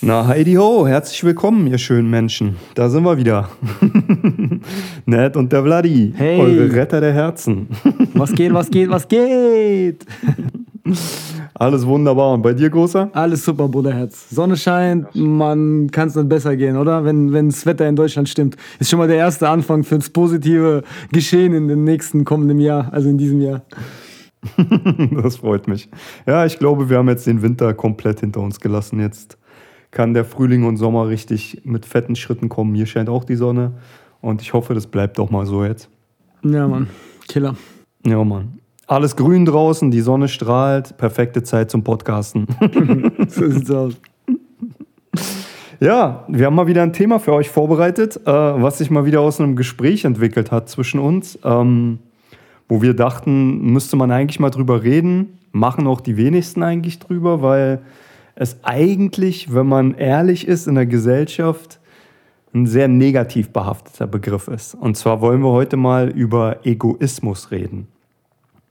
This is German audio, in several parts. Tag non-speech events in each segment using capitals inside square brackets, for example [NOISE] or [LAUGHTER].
Na, Heidi Ho, herzlich willkommen, ihr schönen Menschen. Da sind wir wieder. [LAUGHS] Ned und der Vladi, Hey. eure Retter der Herzen. Was geht, was geht, was geht? [LAUGHS] [LAUGHS] Alles wunderbar. Und bei dir, Großer? Alles super, Bruderherz. Sonne scheint, man kann es nicht besser gehen, oder? Wenn, wenn das Wetter in Deutschland stimmt. Ist schon mal der erste Anfang für das positive Geschehen in dem nächsten kommenden Jahr, also in diesem Jahr. [LAUGHS] Das freut mich. Ja, ich glaube, wir haben jetzt den Winter komplett hinter uns gelassen. Jetzt kann der Frühling und Sommer richtig mit fetten Schritten kommen. Hier scheint auch die Sonne. Und ich hoffe, das bleibt auch mal so jetzt. Ja, Mann. Killer. Ja, Mann. Alles grün draußen, die Sonne strahlt. Perfekte Zeit zum Podcasten. [LAUGHS] [LAUGHS] So sieht's aus. Ja, wir haben mal wieder ein Thema für euch vorbereitet, äh, was sich mal wieder aus einem Gespräch entwickelt hat zwischen uns, ähm, wo wir dachten, müsste man eigentlich mal drüber reden. Machen auch die wenigsten eigentlich drüber, weil es eigentlich, wenn man ehrlich ist in der Gesellschaft, ein sehr negativ behafteter Begriff ist. Und zwar wollen wir heute mal über Egoismus reden.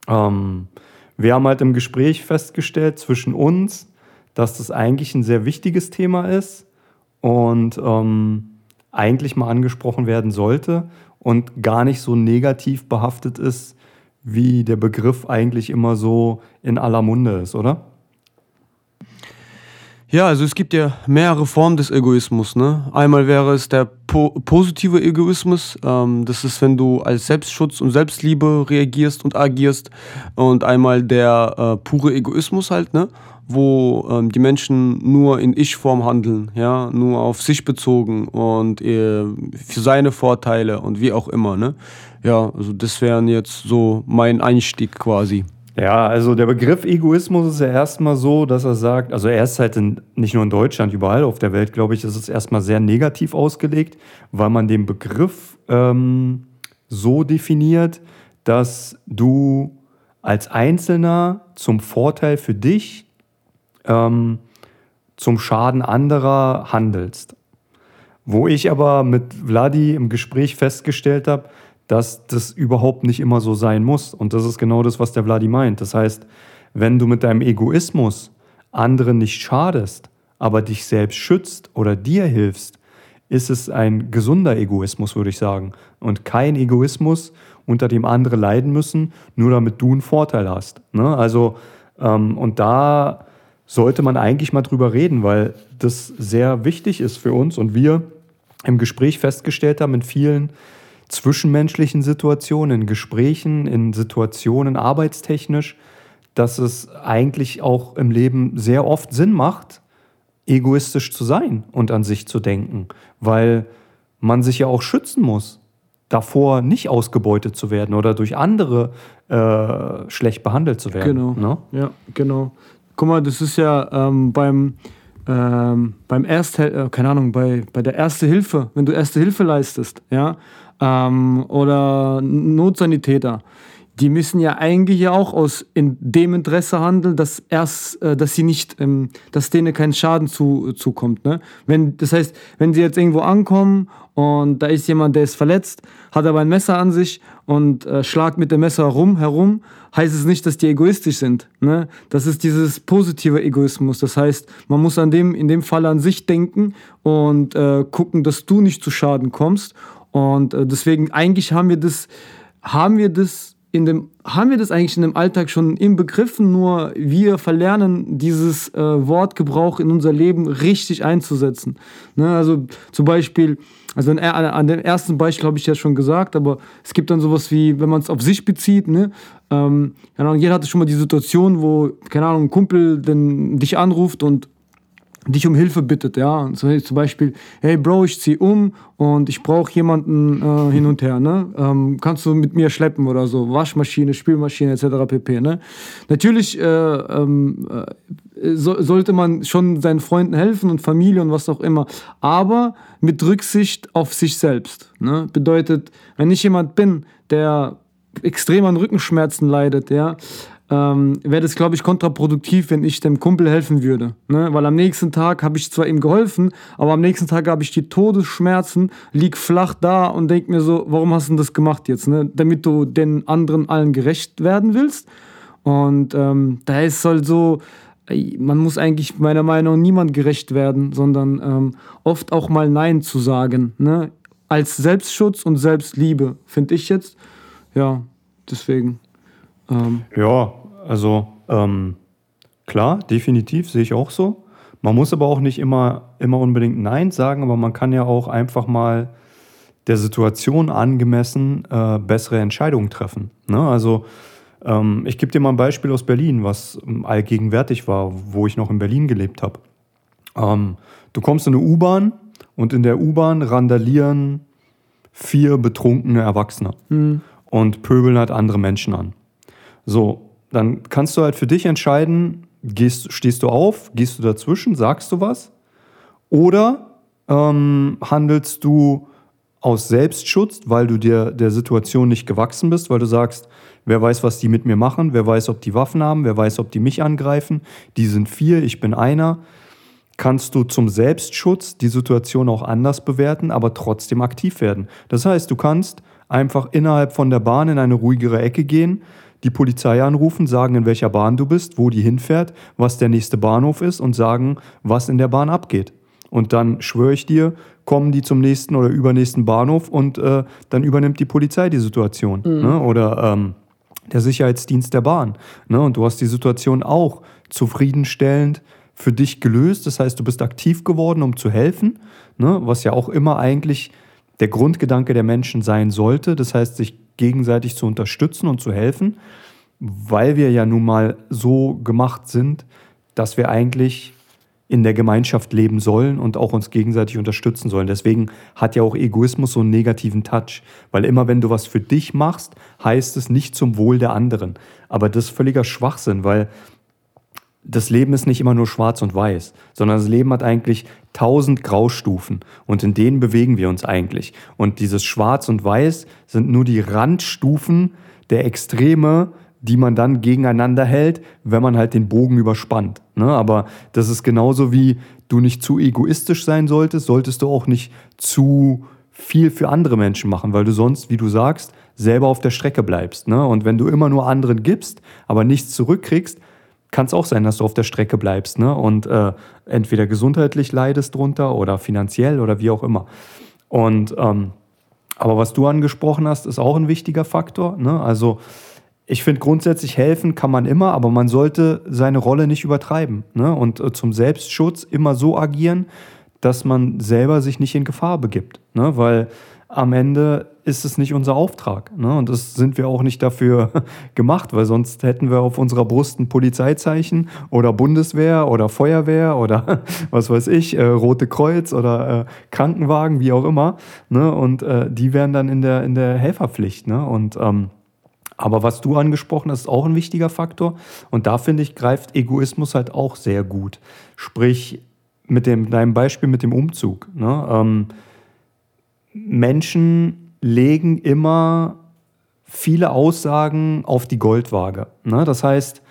Ähm, wir haben halt im Gespräch festgestellt zwischen uns, dass das eigentlich ein sehr wichtiges Thema ist und ähm, eigentlich mal angesprochen werden sollte und gar nicht so negativ behaftet ist, wie der Begriff eigentlich immer so in aller Munde ist, oder? Ja, also es gibt ja mehrere Formen des Egoismus. Ne? Einmal wäre es der po positive Egoismus. Ähm, das ist, wenn du als Selbstschutz und Selbstliebe reagierst und agierst. Und einmal der äh, pure Egoismus halt, ne? wo ähm, die Menschen nur in Ich-Form handeln, ja, nur auf sich bezogen und äh, für seine Vorteile und wie auch immer. Ne? Ja, also das wären jetzt so mein Einstieg quasi. Ja, also der Begriff Egoismus ist ja erstmal so, dass er sagt, also er ist halt in, nicht nur in Deutschland, überall auf der Welt, glaube ich, ist es erstmal sehr negativ ausgelegt, weil man den Begriff ähm, so definiert, dass du als Einzelner zum Vorteil für dich, ähm, zum Schaden anderer handelst. Wo ich aber mit Vladi im Gespräch festgestellt habe, dass das überhaupt nicht immer so sein muss. Und das ist genau das, was der Vladi meint. Das heißt, wenn du mit deinem Egoismus anderen nicht schadest, aber dich selbst schützt oder dir hilfst, ist es ein gesunder Egoismus, würde ich sagen. Und kein Egoismus, unter dem andere leiden müssen, nur damit du einen Vorteil hast. Ne? Also, ähm, und da sollte man eigentlich mal drüber reden, weil das sehr wichtig ist für uns und wir im Gespräch festgestellt haben, in vielen zwischenmenschlichen Situationen, in Gesprächen, in Situationen arbeitstechnisch, dass es eigentlich auch im Leben sehr oft Sinn macht, egoistisch zu sein und an sich zu denken, weil man sich ja auch schützen muss, davor nicht ausgebeutet zu werden oder durch andere äh, schlecht behandelt zu werden. Genau. Ne? Ja, genau. Guck mal, das ist ja ähm, beim, ähm, beim Erste, äh, keine Ahnung, bei, bei der Erste Hilfe, wenn du Erste Hilfe leistest, ja, ähm, oder Notsanitäter, die müssen ja eigentlich ja auch aus in dem Interesse handeln, dass erst, äh, dass sie nicht, ähm, dass denen kein Schaden zu, zukommt. Ne? Wenn, das heißt, wenn sie jetzt irgendwo ankommen und da ist jemand, der ist verletzt, hat aber ein Messer an sich und äh, schlagt mit dem Messer rum, herum, heißt es nicht, dass die egoistisch sind. Ne? Das ist dieses positive Egoismus. Das heißt, man muss an dem, in dem Fall an sich denken und äh, gucken, dass du nicht zu Schaden kommst. Und äh, deswegen eigentlich haben wir das, haben wir das in dem, haben wir das eigentlich in dem Alltag schon im Begriffen, nur wir verlernen dieses äh, Wortgebrauch in unser Leben richtig einzusetzen. Ne? Also zum Beispiel, also an, an, dem ersten Beispiel habe ich ja schon gesagt, aber es gibt dann sowas wie, wenn man es auf sich bezieht, ne? ähm, jeder hatte schon mal die Situation, wo, keine Ahnung, ein Kumpel den, dich anruft und dich um Hilfe bittet, ja, so, zum Beispiel, hey Bro, ich zieh um und ich brauche jemanden äh, hin und her, ne, ähm, kannst du mit mir schleppen oder so, Waschmaschine, Spülmaschine etc. pp, ne. Natürlich äh, ähm, äh, so, sollte man schon seinen Freunden helfen und Familie und was auch immer, aber mit Rücksicht auf sich selbst, ne, bedeutet, wenn ich jemand bin, der extrem an Rückenschmerzen leidet, ja, ähm, wäre das, glaube ich, kontraproduktiv, wenn ich dem Kumpel helfen würde. Ne? Weil am nächsten Tag habe ich zwar ihm geholfen, aber am nächsten Tag habe ich die Todesschmerzen, lieg flach da und denke mir so, warum hast du das gemacht jetzt? Ne? Damit du den anderen allen gerecht werden willst. Und ähm, da ist halt so, man muss eigentlich meiner Meinung nach niemand gerecht werden, sondern ähm, oft auch mal Nein zu sagen. Ne? Als Selbstschutz und Selbstliebe, finde ich jetzt. Ja, deswegen. Ähm. Ja, also ähm, klar, definitiv sehe ich auch so. Man muss aber auch nicht immer, immer unbedingt Nein sagen, aber man kann ja auch einfach mal der Situation angemessen äh, bessere Entscheidungen treffen. Ne? Also ähm, ich gebe dir mal ein Beispiel aus Berlin, was ähm, allgegenwärtig war, wo ich noch in Berlin gelebt habe. Ähm, du kommst in eine U-Bahn und in der U-Bahn randalieren vier betrunkene Erwachsene mhm. und pöbeln halt andere Menschen an. So, dann kannst du halt für dich entscheiden, gehst, stehst du auf, gehst du dazwischen, sagst du was? Oder ähm, handelst du aus Selbstschutz, weil du dir der Situation nicht gewachsen bist, weil du sagst, wer weiß, was die mit mir machen, wer weiß, ob die Waffen haben, wer weiß, ob die mich angreifen, die sind vier, ich bin einer. Kannst du zum Selbstschutz die Situation auch anders bewerten, aber trotzdem aktiv werden. Das heißt, du kannst einfach innerhalb von der Bahn in eine ruhigere Ecke gehen, die Polizei anrufen, sagen, in welcher Bahn du bist, wo die hinfährt, was der nächste Bahnhof ist und sagen, was in der Bahn abgeht. Und dann schwöre ich dir, kommen die zum nächsten oder übernächsten Bahnhof und äh, dann übernimmt die Polizei die Situation. Mhm. Ne? Oder ähm, der Sicherheitsdienst der Bahn. Ne? Und du hast die Situation auch zufriedenstellend für dich gelöst. Das heißt, du bist aktiv geworden, um zu helfen, ne? was ja auch immer eigentlich der Grundgedanke der Menschen sein sollte. Das heißt, sich gegenseitig zu unterstützen und zu helfen, weil wir ja nun mal so gemacht sind, dass wir eigentlich in der Gemeinschaft leben sollen und auch uns gegenseitig unterstützen sollen. Deswegen hat ja auch Egoismus so einen negativen Touch, weil immer wenn du was für dich machst, heißt es nicht zum Wohl der anderen. Aber das ist völliger Schwachsinn, weil das Leben ist nicht immer nur schwarz und weiß, sondern das Leben hat eigentlich tausend Graustufen und in denen bewegen wir uns eigentlich. Und dieses Schwarz und Weiß sind nur die Randstufen der Extreme, die man dann gegeneinander hält, wenn man halt den Bogen überspannt. Ne? Aber das ist genauso wie du nicht zu egoistisch sein solltest, solltest du auch nicht zu viel für andere Menschen machen, weil du sonst, wie du sagst, selber auf der Strecke bleibst. Ne? Und wenn du immer nur anderen gibst, aber nichts zurückkriegst, kann es auch sein, dass du auf der Strecke bleibst ne? und äh, entweder gesundheitlich leidest drunter oder finanziell oder wie auch immer. Und ähm, aber was du angesprochen hast, ist auch ein wichtiger Faktor. Ne? Also ich finde grundsätzlich helfen kann man immer, aber man sollte seine Rolle nicht übertreiben ne? und äh, zum Selbstschutz immer so agieren, dass man selber sich nicht in Gefahr begibt, ne? weil am Ende ist es nicht unser Auftrag. Ne? Und das sind wir auch nicht dafür [LAUGHS] gemacht, weil sonst hätten wir auf unserer Brust ein Polizeizeichen oder Bundeswehr oder Feuerwehr oder [LAUGHS] was weiß ich, äh, Rote Kreuz oder äh, Krankenwagen, wie auch immer. Ne? Und äh, die wären dann in der, in der Helferpflicht. Ne? Und ähm, aber was du angesprochen hast, ist auch ein wichtiger Faktor. Und da finde ich, greift Egoismus halt auch sehr gut. Sprich, mit dem, deinem Beispiel mit dem Umzug. Ne? Ähm, Menschen legen immer viele Aussagen auf die Goldwaage. Ne? Das heißt,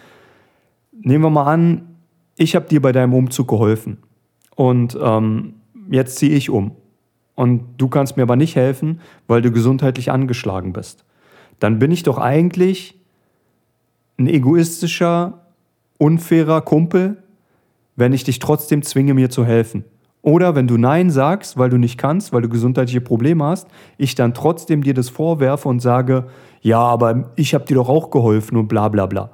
nehmen wir mal an, ich habe dir bei deinem Umzug geholfen und ähm, jetzt ziehe ich um und du kannst mir aber nicht helfen, weil du gesundheitlich angeschlagen bist. Dann bin ich doch eigentlich ein egoistischer, unfairer Kumpel, wenn ich dich trotzdem zwinge, mir zu helfen. Oder wenn du Nein sagst, weil du nicht kannst, weil du gesundheitliche Probleme hast, ich dann trotzdem dir das vorwerfe und sage, ja, aber ich habe dir doch auch geholfen und bla bla bla.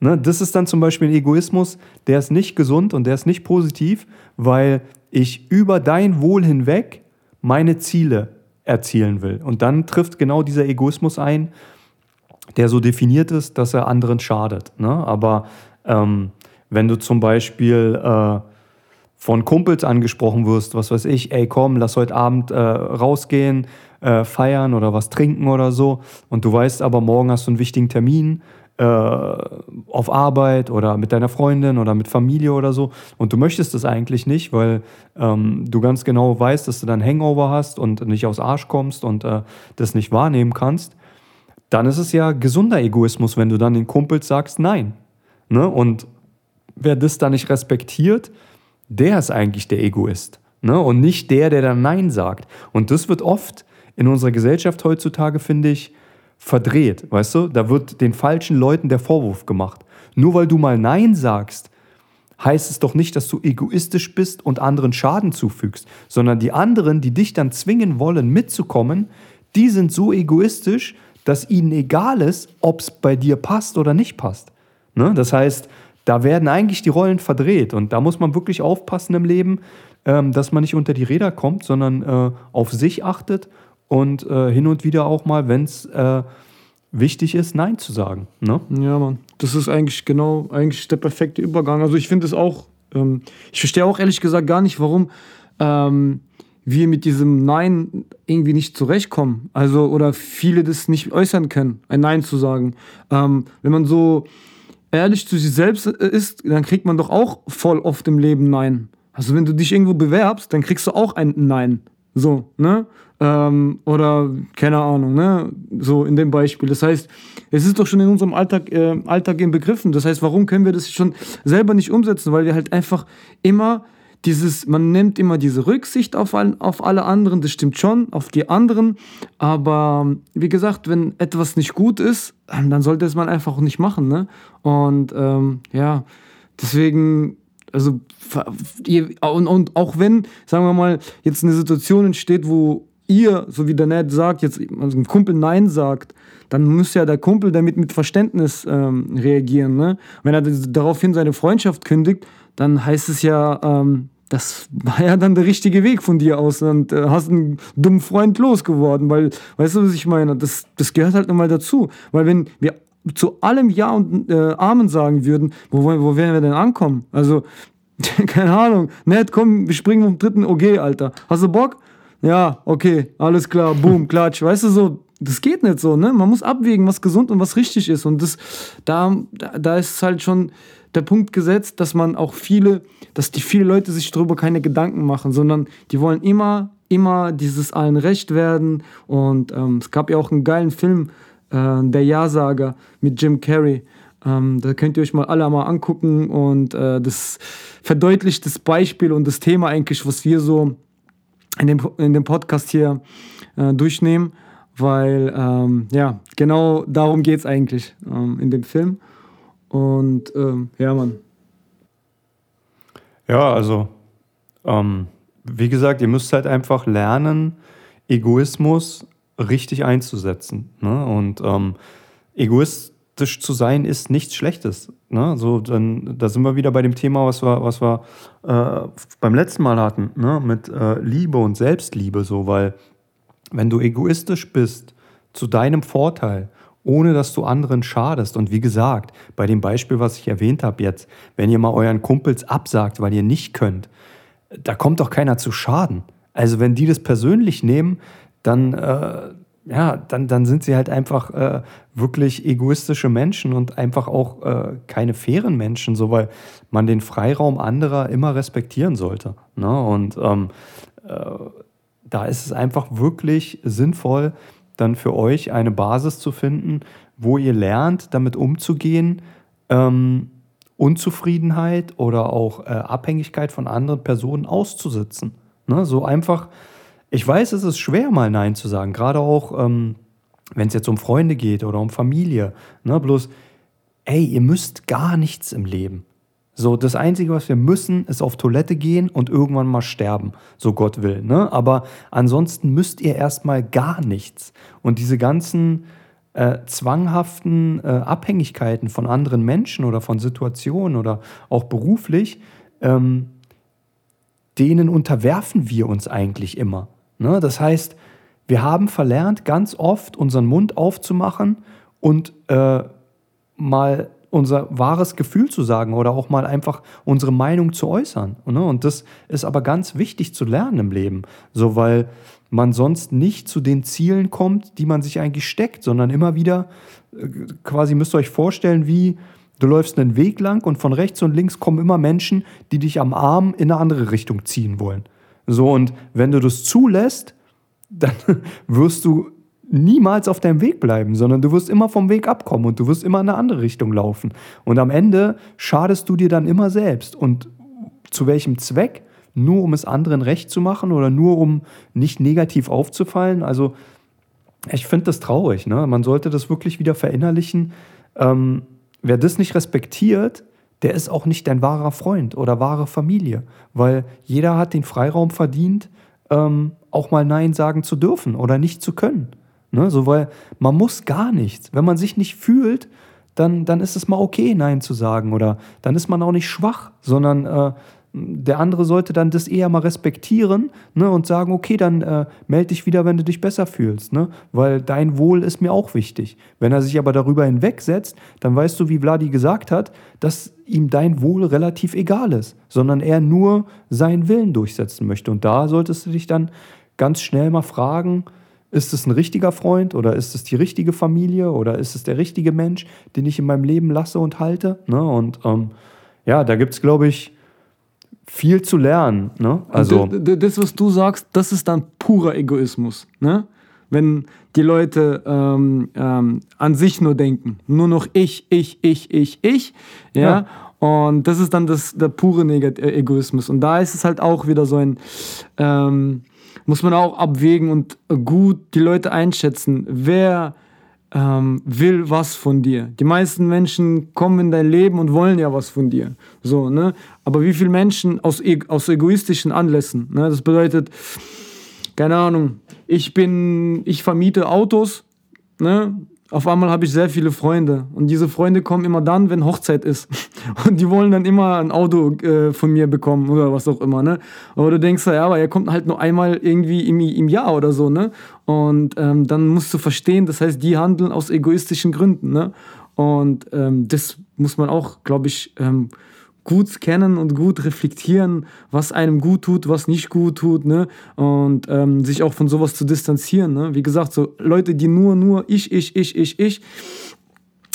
Ne? Das ist dann zum Beispiel ein Egoismus, der ist nicht gesund und der ist nicht positiv, weil ich über dein Wohl hinweg meine Ziele erzielen will. Und dann trifft genau dieser Egoismus ein, der so definiert ist, dass er anderen schadet. Ne? Aber ähm, wenn du zum Beispiel äh, von Kumpels angesprochen wirst, was weiß ich, ey komm, lass heute Abend äh, rausgehen, äh, feiern oder was trinken oder so, und du weißt aber, morgen hast du einen wichtigen Termin äh, auf Arbeit oder mit deiner Freundin oder mit Familie oder so, und du möchtest das eigentlich nicht, weil ähm, du ganz genau weißt, dass du dann Hangover hast und nicht aus Arsch kommst und äh, das nicht wahrnehmen kannst, dann ist es ja gesunder Egoismus, wenn du dann den Kumpels sagst Nein. Ne? Und wer das dann nicht respektiert, der ist eigentlich der Egoist. Ne? Und nicht der, der dann Nein sagt. Und das wird oft in unserer Gesellschaft heutzutage, finde ich, verdreht. Weißt du, da wird den falschen Leuten der Vorwurf gemacht. Nur weil du mal Nein sagst, heißt es doch nicht, dass du egoistisch bist und anderen Schaden zufügst, sondern die anderen, die dich dann zwingen wollen, mitzukommen, die sind so egoistisch, dass ihnen egal ist, ob es bei dir passt oder nicht passt. Ne? Das heißt, da werden eigentlich die Rollen verdreht und da muss man wirklich aufpassen im Leben, ähm, dass man nicht unter die Räder kommt, sondern äh, auf sich achtet und äh, hin und wieder auch mal, wenn es äh, wichtig ist, Nein zu sagen. Ne? Ja, Mann. Das ist eigentlich genau eigentlich der perfekte Übergang. Also ich finde es auch, ähm, ich verstehe auch ehrlich gesagt gar nicht, warum ähm, wir mit diesem Nein irgendwie nicht zurechtkommen. Also, oder viele das nicht äußern können, ein Nein zu sagen. Ähm, wenn man so ehrlich zu sich selbst ist, dann kriegt man doch auch voll oft im Leben Nein. Also, wenn du dich irgendwo bewerbst, dann kriegst du auch ein Nein. So, ne? Ähm, oder keine Ahnung, ne? So in dem Beispiel. Das heißt, es ist doch schon in unserem Alltag, äh, Alltag im Begriffen. Das heißt, warum können wir das schon selber nicht umsetzen? Weil wir halt einfach immer dieses, man nimmt immer diese Rücksicht auf, all, auf alle anderen, das stimmt schon, auf die anderen, aber wie gesagt, wenn etwas nicht gut ist, dann sollte es man einfach auch nicht machen, ne? Und ähm, ja, deswegen, also, und, und auch wenn, sagen wir mal, jetzt eine Situation entsteht, wo ihr, so wie der Ned sagt, jetzt also ein Kumpel Nein sagt, dann muss ja der Kumpel damit mit Verständnis ähm, reagieren. Ne? Wenn er daraufhin seine Freundschaft kündigt, dann heißt es ja, ähm, das war ja dann der richtige Weg von dir aus und äh, hast einen dummen Freund losgeworden, weil, weißt du, was ich meine? Das, das gehört halt nochmal dazu. Weil wenn wir zu allem Ja und äh, Amen sagen würden, wo, wo werden wir denn ankommen? Also, [LAUGHS] keine Ahnung. Nett, komm, wir springen vom dritten OG, Alter. Hast du Bock? Ja, okay, alles klar, boom, klatsch. Weißt du, so, das geht nicht so, ne? Man muss abwägen, was gesund und was richtig ist. Und das, da, da ist halt schon der Punkt gesetzt, dass man auch viele, dass die viele Leute sich darüber keine Gedanken machen, sondern die wollen immer, immer dieses allen Recht werden. Und ähm, es gab ja auch einen geilen Film, äh, Der Ja-Sager mit Jim Carrey. Ähm, da könnt ihr euch mal alle mal angucken und äh, das verdeutlicht das Beispiel und das Thema eigentlich, was wir so in dem, in dem Podcast hier äh, durchnehmen, weil ähm, ja, genau darum geht es eigentlich ähm, in dem Film. Und ähm, ja, Mann. Ja, also, ähm, wie gesagt, ihr müsst halt einfach lernen, Egoismus richtig einzusetzen. Ne? Und ähm, egoistisch zu sein ist nichts Schlechtes. Ne? So, dann, da sind wir wieder bei dem Thema, was wir, was wir äh, beim letzten Mal hatten, ne? mit äh, Liebe und Selbstliebe, so, weil wenn du egoistisch bist zu deinem Vorteil ohne dass du anderen schadest. Und wie gesagt, bei dem Beispiel, was ich erwähnt habe jetzt, wenn ihr mal euren Kumpels absagt, weil ihr nicht könnt, da kommt doch keiner zu Schaden. Also wenn die das persönlich nehmen, dann, äh, ja, dann, dann sind sie halt einfach äh, wirklich egoistische Menschen und einfach auch äh, keine fairen Menschen, so weil man den Freiraum anderer immer respektieren sollte. Ne? Und ähm, äh, da ist es einfach wirklich sinnvoll, dann für euch eine Basis zu finden, wo ihr lernt, damit umzugehen, ähm, Unzufriedenheit oder auch äh, Abhängigkeit von anderen Personen auszusitzen. Ne? So einfach, ich weiß, es ist schwer, mal Nein zu sagen, gerade auch, ähm, wenn es jetzt um Freunde geht oder um Familie. Ne? Bloß, ey, ihr müsst gar nichts im Leben. So, das Einzige, was wir müssen, ist auf Toilette gehen und irgendwann mal sterben, so Gott will. Ne? Aber ansonsten müsst ihr erstmal gar nichts. Und diese ganzen äh, zwanghaften äh, Abhängigkeiten von anderen Menschen oder von Situationen oder auch beruflich, ähm, denen unterwerfen wir uns eigentlich immer. Ne? Das heißt, wir haben verlernt, ganz oft unseren Mund aufzumachen und äh, mal unser wahres Gefühl zu sagen oder auch mal einfach unsere Meinung zu äußern. Ne? Und das ist aber ganz wichtig zu lernen im Leben, so weil man sonst nicht zu den Zielen kommt, die man sich eigentlich steckt, sondern immer wieder äh, quasi müsst ihr euch vorstellen, wie du läufst einen Weg lang und von rechts und links kommen immer Menschen, die dich am Arm in eine andere Richtung ziehen wollen. So und wenn du das zulässt, [LAUGHS] dann wirst du niemals auf deinem Weg bleiben, sondern du wirst immer vom Weg abkommen und du wirst immer in eine andere Richtung laufen. Und am Ende schadest du dir dann immer selbst. Und zu welchem Zweck? Nur um es anderen recht zu machen oder nur um nicht negativ aufzufallen? Also ich finde das traurig. Ne? Man sollte das wirklich wieder verinnerlichen. Ähm, wer das nicht respektiert, der ist auch nicht dein wahrer Freund oder wahre Familie, weil jeder hat den Freiraum verdient, ähm, auch mal Nein sagen zu dürfen oder nicht zu können. Ne? So, weil man muss gar nichts. Wenn man sich nicht fühlt, dann, dann ist es mal okay, Nein zu sagen oder dann ist man auch nicht schwach, sondern äh, der andere sollte dann das eher mal respektieren ne, und sagen, okay, dann äh, melde dich wieder, wenn du dich besser fühlst, ne, weil dein Wohl ist mir auch wichtig. Wenn er sich aber darüber hinwegsetzt, dann weißt du, wie Vladi gesagt hat, dass ihm dein Wohl relativ egal ist, sondern er nur seinen Willen durchsetzen möchte. Und da solltest du dich dann ganz schnell mal fragen, ist es ein richtiger Freund oder ist es die richtige Familie oder ist es der richtige Mensch, den ich in meinem Leben lasse und halte? Ne? Und ähm, ja, da gibt es, glaube ich, viel zu lernen. Ne? Also das, was du sagst, das ist dann purer Egoismus. Ne? Wenn die Leute ähm, ähm, an sich nur denken, nur noch ich, ich, ich, ich, ich, ja. ja. Und das ist dann das, der pure Negat äh, Egoismus. Und da ist es halt auch wieder so ein, ähm, muss man auch abwägen und gut die Leute einschätzen, wer ähm, will was von dir. Die meisten Menschen kommen in dein Leben und wollen ja was von dir. So, ne? Aber wie viele Menschen aus, e aus egoistischen Anlässen? Ne? Das bedeutet, keine Ahnung, ich bin, ich vermiete Autos, ne? Auf einmal habe ich sehr viele Freunde. Und diese Freunde kommen immer dann, wenn Hochzeit ist. [LAUGHS] Und die wollen dann immer ein Auto äh, von mir bekommen oder was auch immer. Ne? Aber du denkst ja, aber er kommt halt nur einmal irgendwie im, im Jahr oder so. Ne? Und ähm, dann musst du verstehen, das heißt, die handeln aus egoistischen Gründen. Ne? Und ähm, das muss man auch, glaube ich, ähm, gut kennen und gut reflektieren, was einem gut tut, was nicht gut tut, ne? Und ähm, sich auch von sowas zu distanzieren, ne? Wie gesagt, so Leute, die nur, nur ich, ich, ich, ich, ich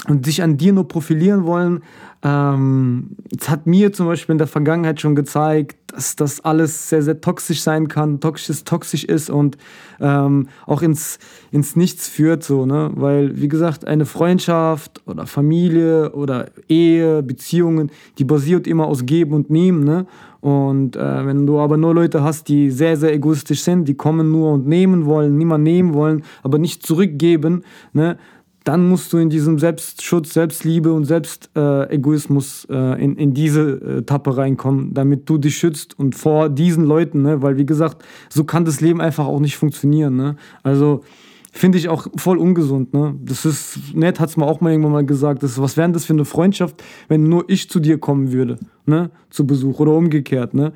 und sich an dir nur profilieren wollen, ähm, es hat mir zum Beispiel in der Vergangenheit schon gezeigt, dass das alles sehr, sehr toxisch sein kann, toxisch, toxisch ist und ähm, auch ins, ins Nichts führt, so, ne? Weil, wie gesagt, eine Freundschaft oder Familie oder Ehe, Beziehungen, die basiert immer aus Geben und Nehmen, ne? Und äh, wenn du aber nur Leute hast, die sehr, sehr egoistisch sind, die kommen nur und nehmen wollen, niemand nehmen wollen, aber nicht zurückgeben, ne? Dann musst du in diesem Selbstschutz, Selbstliebe und Selbstegoismus äh, in, in diese äh, Tappe reinkommen, damit du dich schützt und vor diesen Leuten, ne? weil wie gesagt, so kann das Leben einfach auch nicht funktionieren. Ne? Also finde ich auch voll ungesund. Ne? Das ist nett, hat es mir auch mal irgendwann mal gesagt. Das was wäre das für eine Freundschaft, wenn nur ich zu dir kommen würde, ne? zu Besuch oder umgekehrt. Ne?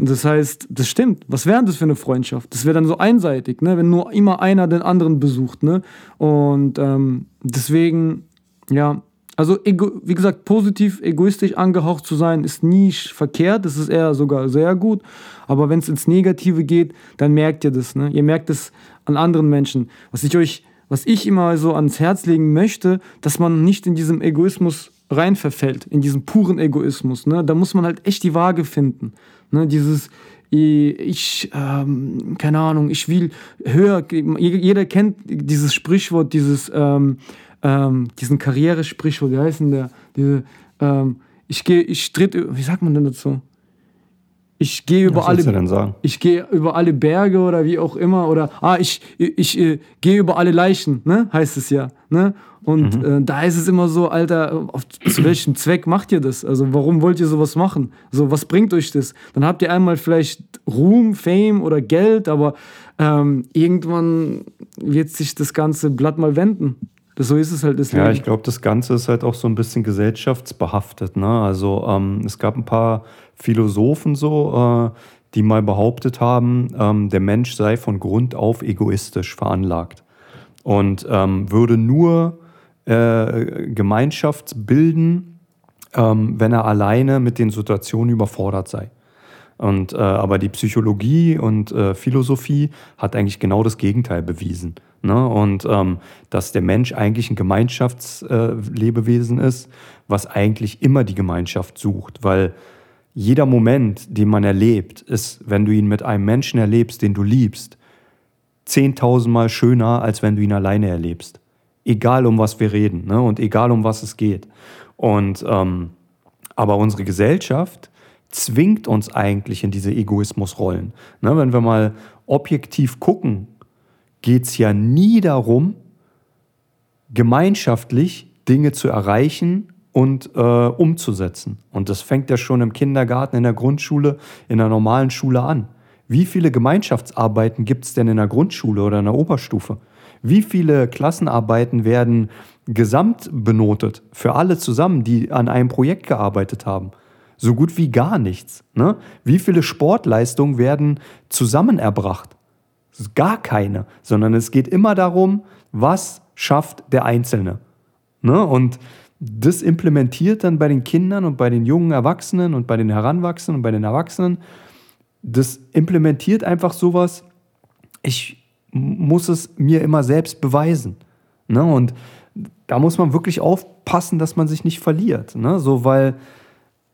Das heißt, das stimmt. Was wäre das für eine Freundschaft? Das wäre dann so einseitig, ne? wenn nur immer einer den anderen besucht. Ne? Und ähm, deswegen, ja, also wie gesagt, positiv, egoistisch angehaucht zu sein, ist nie verkehrt. Das ist eher sogar sehr gut. Aber wenn es ins Negative geht, dann merkt ihr das. Ne? Ihr merkt es an anderen Menschen. Was ich euch, was ich immer so ans Herz legen möchte, dass man nicht in diesem Egoismus rein verfällt, in diesen puren Egoismus. Ne? Da muss man halt echt die Waage finden. Ne? Dieses, ich, ähm, keine Ahnung, ich will höher, jeder kennt dieses Sprichwort, dieses, ähm, ähm, diesen Karrieresprichwort, wie heißt denn der? Diese, ähm, ich gehe, ich tritt, wie sagt man denn dazu? Ich gehe über Was alle. denn sagen? Ich gehe über alle Berge oder wie auch immer oder ah ich ich, ich äh, gehe über alle Leichen, ne? Heißt es ja, ne? Und mhm. äh, da ist es immer so, Alter, auf, zu welchem Zweck macht ihr das? Also warum wollt ihr sowas machen? So was bringt euch das? Dann habt ihr einmal vielleicht Ruhm, Fame oder Geld, aber ähm, irgendwann wird sich das ganze Blatt mal wenden. Das, so ist es halt. Das ja, ich glaube, das Ganze ist halt auch so ein bisschen gesellschaftsbehaftet. Ne? Also ähm, es gab ein paar Philosophen so, äh, die mal behauptet haben, ähm, der Mensch sei von Grund auf egoistisch veranlagt und ähm, würde nur äh, Gemeinschaft bilden, ähm, wenn er alleine mit den Situationen überfordert sei. Und, äh, aber die Psychologie und äh, Philosophie hat eigentlich genau das Gegenteil bewiesen. Ne? Und ähm, dass der Mensch eigentlich ein Gemeinschaftslebewesen ist, was eigentlich immer die Gemeinschaft sucht, weil jeder Moment, den man erlebt, ist, wenn du ihn mit einem Menschen erlebst, den du liebst, 10.000 Mal schöner, als wenn du ihn alleine erlebst. Egal um was wir reden ne? und egal um was es geht. Und ähm, aber unsere Gesellschaft zwingt uns eigentlich in diese Egoismusrollen. Ne? Wenn wir mal objektiv gucken, geht es ja nie darum, gemeinschaftlich Dinge zu erreichen und äh, umzusetzen. Und das fängt ja schon im Kindergarten, in der Grundschule, in der normalen Schule an. Wie viele Gemeinschaftsarbeiten gibt es denn in der Grundschule oder in der Oberstufe? Wie viele Klassenarbeiten werden gesamt benotet für alle zusammen, die an einem Projekt gearbeitet haben? So gut wie gar nichts. Ne? Wie viele Sportleistungen werden zusammen erbracht? Gar keine, sondern es geht immer darum, was schafft der Einzelne. Ne? Und das implementiert dann bei den Kindern und bei den jungen Erwachsenen und bei den Heranwachsenden und bei den Erwachsenen. Das implementiert einfach sowas, ich muss es mir immer selbst beweisen. Ne? Und da muss man wirklich aufpassen, dass man sich nicht verliert. Ne? So, weil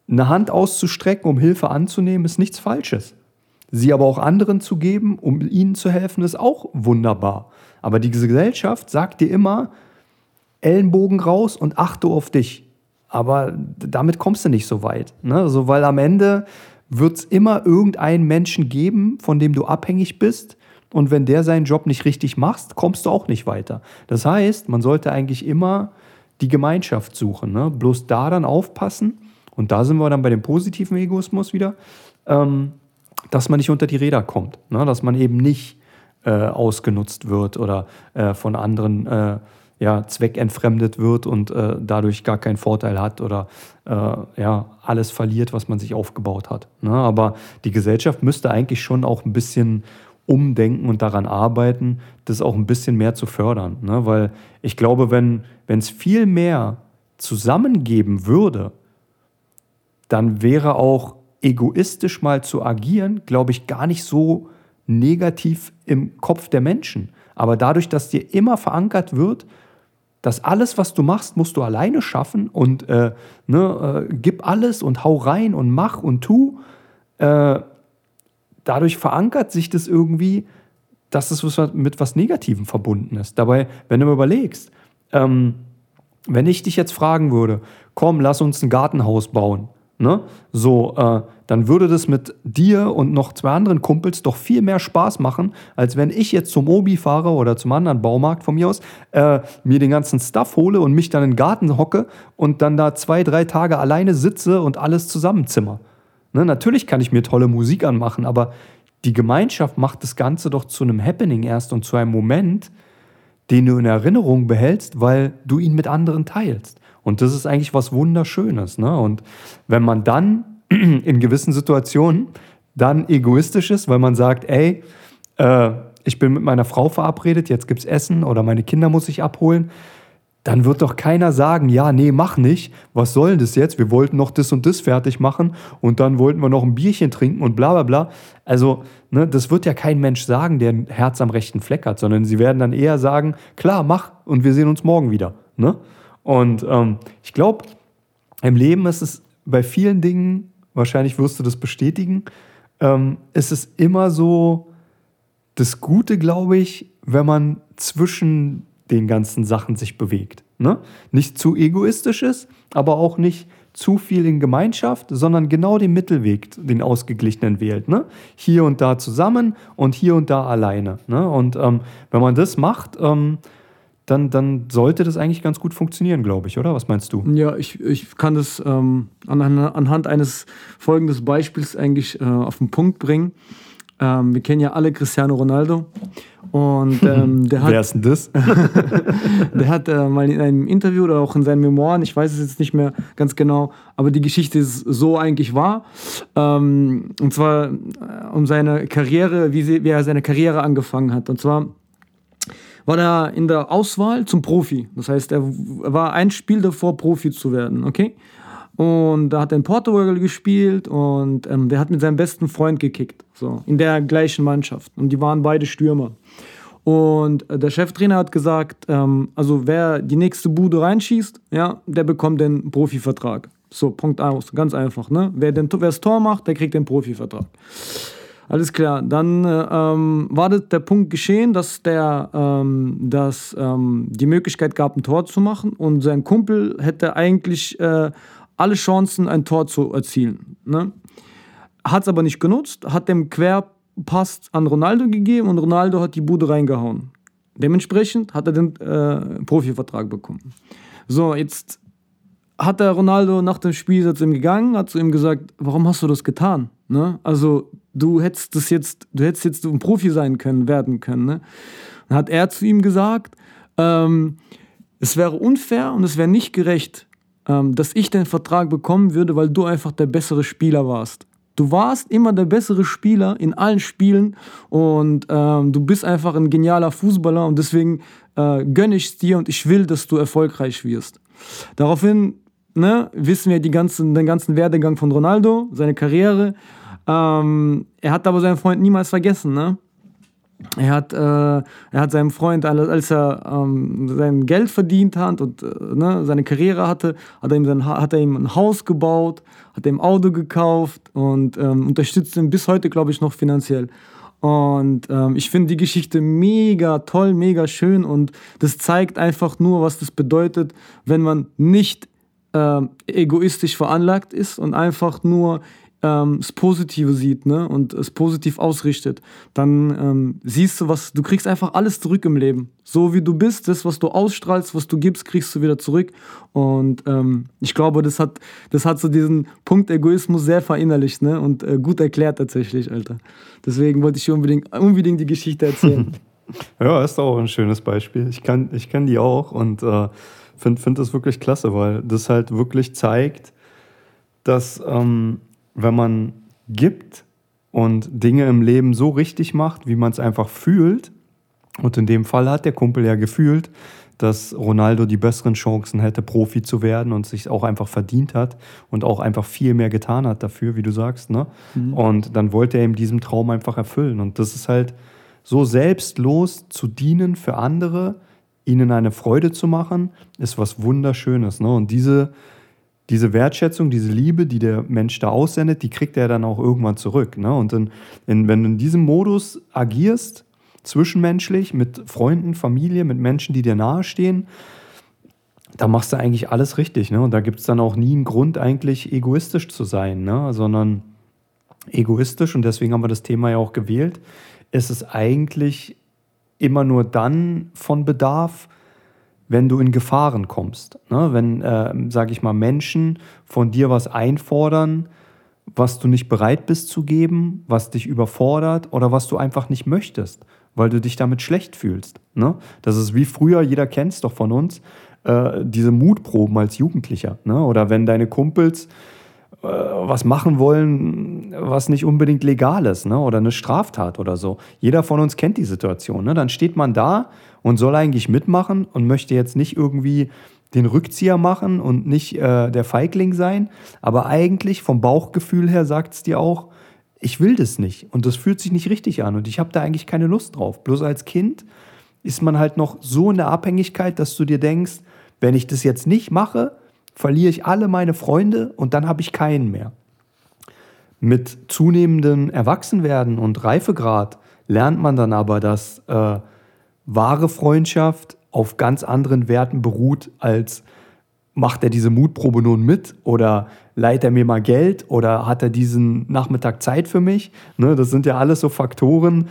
eine Hand auszustrecken, um Hilfe anzunehmen, ist nichts Falsches. Sie aber auch anderen zu geben, um ihnen zu helfen, ist auch wunderbar. Aber diese Gesellschaft sagt dir immer, Ellenbogen raus und achte auf dich. Aber damit kommst du nicht so weit. Ne? So, weil am Ende wird es immer irgendeinen Menschen geben, von dem du abhängig bist. Und wenn der seinen Job nicht richtig macht, kommst du auch nicht weiter. Das heißt, man sollte eigentlich immer die Gemeinschaft suchen. Ne? Bloß da dann aufpassen, und da sind wir dann bei dem positiven Egoismus wieder, ähm, dass man nicht unter die Räder kommt. Ne? Dass man eben nicht äh, ausgenutzt wird oder äh, von anderen äh, ja, zweckentfremdet wird und äh, dadurch gar keinen Vorteil hat oder äh, ja, alles verliert, was man sich aufgebaut hat. Ne? Aber die Gesellschaft müsste eigentlich schon auch ein bisschen umdenken und daran arbeiten, das auch ein bisschen mehr zu fördern. Ne? Weil ich glaube, wenn es viel mehr zusammengeben würde, dann wäre auch egoistisch mal zu agieren, glaube ich, gar nicht so negativ im Kopf der Menschen. Aber dadurch, dass dir immer verankert wird, dass alles, was du machst, musst du alleine schaffen und äh, ne, äh, gib alles und hau rein und mach und tu. Äh, dadurch verankert sich das irgendwie, dass es das mit was Negativem verbunden ist. Dabei, wenn du mir überlegst, ähm, wenn ich dich jetzt fragen würde, komm, lass uns ein Gartenhaus bauen, ne? so, äh, dann würde das mit dir und noch zwei anderen Kumpels doch viel mehr Spaß machen, als wenn ich jetzt zum Obi fahre oder zum anderen Baumarkt von mir aus, äh, mir den ganzen Stuff hole und mich dann in den Garten hocke und dann da zwei, drei Tage alleine sitze und alles zusammenzimmer. Ne, natürlich kann ich mir tolle Musik anmachen, aber die Gemeinschaft macht das Ganze doch zu einem Happening erst und zu einem Moment, den du in Erinnerung behältst, weil du ihn mit anderen teilst. Und das ist eigentlich was Wunderschönes. Ne? Und wenn man dann [CLEARS THROAT] in gewissen Situationen dann egoistisch ist, weil man sagt, ey, äh, ich bin mit meiner Frau verabredet, jetzt gibt es Essen oder meine Kinder muss ich abholen, dann wird doch keiner sagen, ja, nee, mach nicht, was soll das jetzt? Wir wollten noch das und das fertig machen und dann wollten wir noch ein Bierchen trinken und bla bla bla. Also, ne, das wird ja kein Mensch sagen, der ein Herz am rechten Fleck hat, sondern sie werden dann eher sagen, klar, mach und wir sehen uns morgen wieder. Ne? Und ähm, ich glaube, im Leben ist es bei vielen Dingen wahrscheinlich wirst du das bestätigen, ähm, ist es immer so das Gute, glaube ich, wenn man zwischen den ganzen Sachen sich bewegt. Ne? Nicht zu egoistisch ist, aber auch nicht zu viel in Gemeinschaft, sondern genau den Mittelweg, den ausgeglichenen wählt. Ne? Hier und da zusammen und hier und da alleine. Ne? Und ähm, wenn man das macht, ähm, dann, dann sollte das eigentlich ganz gut funktionieren, glaube ich, oder? Was meinst du? Ja, ich, ich kann das ähm, anhand eines folgenden Beispiels eigentlich äh, auf den Punkt bringen. Ähm, wir kennen ja alle Cristiano Ronaldo. Und [LAUGHS] ähm, der hat. Wer ist denn das? [LAUGHS] der hat äh, mal in einem Interview oder auch in seinen Memoiren, ich weiß es jetzt nicht mehr ganz genau, aber die Geschichte ist so eigentlich wahr. Ähm, und zwar äh, um seine Karriere, wie, sie, wie er seine Karriere angefangen hat. Und zwar war er in der Auswahl zum Profi. Das heißt, er war ein Spiel davor, Profi zu werden, okay? Und da hat er in Portugal gespielt und ähm, der hat mit seinem besten Freund gekickt, so in der gleichen Mannschaft. Und die waren beide Stürmer. Und äh, der Cheftrainer hat gesagt, ähm, also wer die nächste Bude reinschießt, ja, der bekommt den Profivertrag. So, Punkt aus, ganz einfach. Ne? Wer, wer das Tor macht, der kriegt den Profivertrag. Alles klar. Dann äh, ähm, war das der Punkt geschehen, dass der ähm, dass, ähm, die Möglichkeit gab, ein Tor zu machen und sein Kumpel hätte eigentlich äh, alle Chancen, ein Tor zu erzielen. Ne? Hat es aber nicht genutzt, hat dem Querpass an Ronaldo gegeben und Ronaldo hat die Bude reingehauen. Dementsprechend hat er den äh, Profivertrag bekommen. So, jetzt hat der Ronaldo nach dem Spiel zu ihm gegangen, hat zu ihm gesagt, warum hast du das getan? Ne? Also du hättest das jetzt, du hättest jetzt ein Profi sein können, werden können. Ne? Dann hat er zu ihm gesagt, ähm, es wäre unfair und es wäre nicht gerecht, ähm, dass ich den Vertrag bekommen würde, weil du einfach der bessere Spieler warst. Du warst immer der bessere Spieler in allen Spielen und ähm, du bist einfach ein genialer Fußballer und deswegen äh, gönne ich es dir und ich will, dass du erfolgreich wirst. Daraufhin ne, wissen wir die ganzen, den ganzen Werdegang von Ronaldo, seine Karriere. Ähm, er hat aber seinen Freund niemals vergessen. Ne? Er hat, äh, er hat seinem Freund, als er ähm, sein Geld verdient hat und äh, ne, seine Karriere hatte, hat er, ihm sein, hat er ihm ein Haus gebaut, hat ihm ein Auto gekauft und ähm, unterstützt ihn bis heute, glaube ich, noch finanziell. Und ähm, ich finde die Geschichte mega toll, mega schön und das zeigt einfach nur, was das bedeutet, wenn man nicht äh, egoistisch veranlagt ist und einfach nur ähm, das Positive sieht ne? und es positiv ausrichtet, dann ähm, siehst du, was du kriegst einfach alles zurück im Leben. So wie du bist, das, was du ausstrahlst, was du gibst, kriegst du wieder zurück. Und ähm, ich glaube, das hat, das hat so diesen Punkt Egoismus sehr verinnerlicht ne? und äh, gut erklärt tatsächlich, Alter. Deswegen wollte ich unbedingt, unbedingt die Geschichte erzählen. [LAUGHS] ja, ist auch ein schönes Beispiel. Ich kann, ich kann die auch und äh, finde find das wirklich klasse, weil das halt wirklich zeigt, dass ähm, wenn man gibt und Dinge im Leben so richtig macht, wie man es einfach fühlt, und in dem Fall hat der Kumpel ja gefühlt, dass Ronaldo die besseren Chancen hätte, Profi zu werden und sich auch einfach verdient hat und auch einfach viel mehr getan hat dafür, wie du sagst. Ne? Mhm. Und dann wollte er ihm diesen Traum einfach erfüllen. Und das ist halt so selbstlos zu dienen für andere, ihnen eine Freude zu machen, ist was Wunderschönes. Ne? Und diese, diese Wertschätzung, diese Liebe, die der Mensch da aussendet, die kriegt er dann auch irgendwann zurück. Ne? Und in, in, wenn du in diesem Modus agierst, zwischenmenschlich, mit Freunden, Familie, mit Menschen, die dir nahestehen, da machst du eigentlich alles richtig. Ne? Und da gibt es dann auch nie einen Grund, eigentlich egoistisch zu sein, ne? sondern egoistisch, und deswegen haben wir das Thema ja auch gewählt, ist es eigentlich immer nur dann von Bedarf, wenn du in Gefahren kommst. Ne? Wenn, äh, sage ich mal, Menschen von dir was einfordern, was du nicht bereit bist zu geben, was dich überfordert oder was du einfach nicht möchtest, weil du dich damit schlecht fühlst. Ne? Das ist wie früher, jeder kennt es doch von uns, äh, diese Mutproben als Jugendlicher. Ne? Oder wenn deine Kumpels äh, was machen wollen, was nicht unbedingt legal ist, ne? oder eine Straftat oder so. Jeder von uns kennt die Situation. Ne? Dann steht man da und soll eigentlich mitmachen und möchte jetzt nicht irgendwie den Rückzieher machen und nicht äh, der Feigling sein, aber eigentlich vom Bauchgefühl her sagt es dir auch, ich will das nicht und das fühlt sich nicht richtig an und ich habe da eigentlich keine Lust drauf. Bloß als Kind ist man halt noch so in der Abhängigkeit, dass du dir denkst, wenn ich das jetzt nicht mache, verliere ich alle meine Freunde und dann habe ich keinen mehr. Mit zunehmendem Erwachsenwerden und Reifegrad lernt man dann aber, dass äh, wahre Freundschaft auf ganz anderen Werten beruht, als macht er diese Mutprobe nun mit oder leiht er mir mal Geld oder hat er diesen Nachmittag Zeit für mich? Ne, das sind ja alles so Faktoren,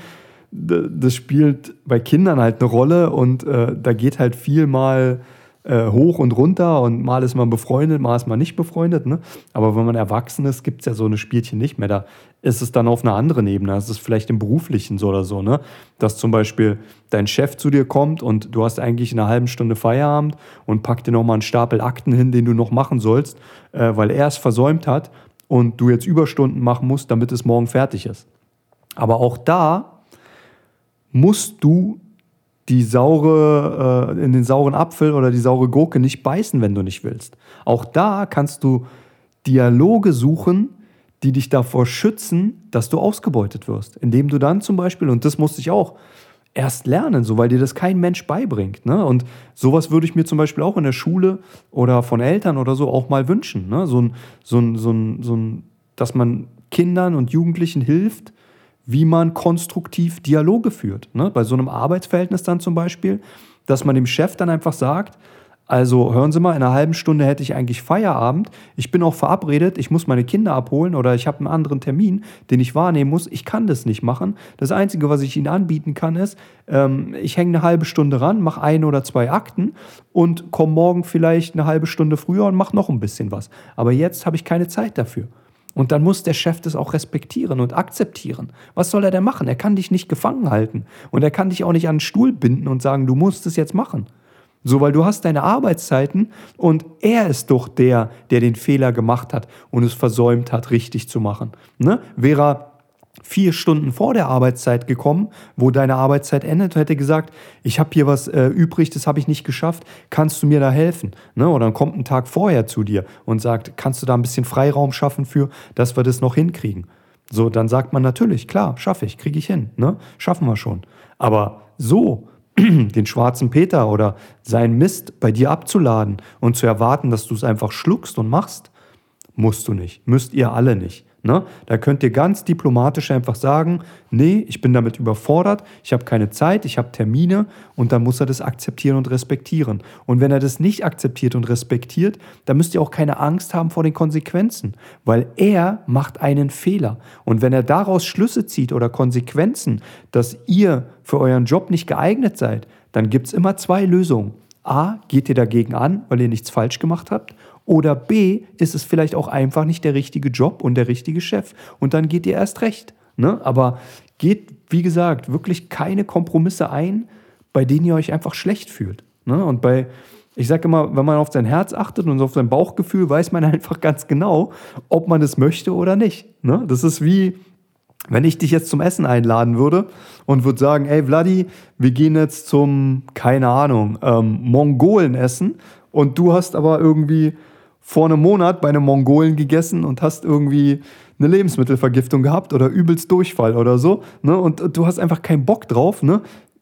das spielt bei Kindern halt eine Rolle und äh, da geht halt viel mal äh, hoch und runter und mal ist man befreundet, mal ist man nicht befreundet. Ne? Aber wenn man erwachsen ist, gibt es ja so eine Spielchen nicht mehr. Da ist es dann auf einer anderen Ebene. Das ist vielleicht im Beruflichen so oder so, ne? Dass zum Beispiel dein Chef zu dir kommt und du hast eigentlich in einer halben Stunde Feierabend und packt dir nochmal einen Stapel Akten hin, den du noch machen sollst, äh, weil er es versäumt hat und du jetzt Überstunden machen musst, damit es morgen fertig ist. Aber auch da musst du die saure, äh, in den sauren Apfel oder die saure Gurke nicht beißen, wenn du nicht willst. Auch da kannst du Dialoge suchen, die dich davor schützen, dass du ausgebeutet wirst. Indem du dann zum Beispiel, und das musste ich auch erst lernen, so weil dir das kein Mensch beibringt. Ne? Und sowas würde ich mir zum Beispiel auch in der Schule oder von Eltern oder so auch mal wünschen. Ne? So ein, so ein, so ein, so ein, dass man Kindern und Jugendlichen hilft, wie man konstruktiv Dialoge führt. Ne? Bei so einem Arbeitsverhältnis dann zum Beispiel, dass man dem Chef dann einfach sagt, also hören Sie mal, in einer halben Stunde hätte ich eigentlich Feierabend. Ich bin auch verabredet, ich muss meine Kinder abholen oder ich habe einen anderen Termin, den ich wahrnehmen muss. Ich kann das nicht machen. Das Einzige, was ich Ihnen anbieten kann, ist, ähm, ich hänge eine halbe Stunde ran, mache ein oder zwei Akten und komme morgen vielleicht eine halbe Stunde früher und mache noch ein bisschen was. Aber jetzt habe ich keine Zeit dafür. Und dann muss der Chef das auch respektieren und akzeptieren. Was soll er denn machen? Er kann dich nicht gefangen halten. Und er kann dich auch nicht an den Stuhl binden und sagen, du musst es jetzt machen. So, weil du hast deine Arbeitszeiten und er ist doch der, der den Fehler gemacht hat und es versäumt hat, richtig zu machen. Ne? Wäre vier Stunden vor der Arbeitszeit gekommen, wo deine Arbeitszeit endet, hätte gesagt, ich habe hier was äh, übrig, das habe ich nicht geschafft, kannst du mir da helfen? Ne? Oder dann kommt ein Tag vorher zu dir und sagt, kannst du da ein bisschen Freiraum schaffen für, dass wir das noch hinkriegen? So, dann sagt man natürlich, klar, schaffe ich, kriege ich hin, ne? schaffen wir schon. Aber so, [CLEARS THROAT] den schwarzen Peter oder seinen Mist bei dir abzuladen und zu erwarten, dass du es einfach schluckst und machst, musst du nicht, müsst ihr alle nicht. Ne? Da könnt ihr ganz diplomatisch einfach sagen, nee, ich bin damit überfordert, ich habe keine Zeit, ich habe Termine und dann muss er das akzeptieren und respektieren. Und wenn er das nicht akzeptiert und respektiert, dann müsst ihr auch keine Angst haben vor den Konsequenzen, weil er macht einen Fehler. Und wenn er daraus Schlüsse zieht oder Konsequenzen, dass ihr für euren Job nicht geeignet seid, dann gibt es immer zwei Lösungen. A, geht ihr dagegen an, weil ihr nichts falsch gemacht habt? Oder B, ist es vielleicht auch einfach nicht der richtige Job und der richtige Chef. Und dann geht ihr erst recht. Ne? Aber geht, wie gesagt, wirklich keine Kompromisse ein, bei denen ihr euch einfach schlecht fühlt. Ne? Und bei, ich sage immer, wenn man auf sein Herz achtet und auf sein Bauchgefühl, weiß man [LAUGHS] einfach ganz genau, ob man es möchte oder nicht. Ne? Das ist wie, wenn ich dich jetzt zum Essen einladen würde und würde sagen, ey Vladi, wir gehen jetzt zum, keine Ahnung, ähm, Mongolen essen und du hast aber irgendwie vor einem Monat bei einem Mongolen gegessen und hast irgendwie eine Lebensmittelvergiftung gehabt oder übelst Durchfall oder so, ne? Und, du hast einfach keinen Bock drauf, ne?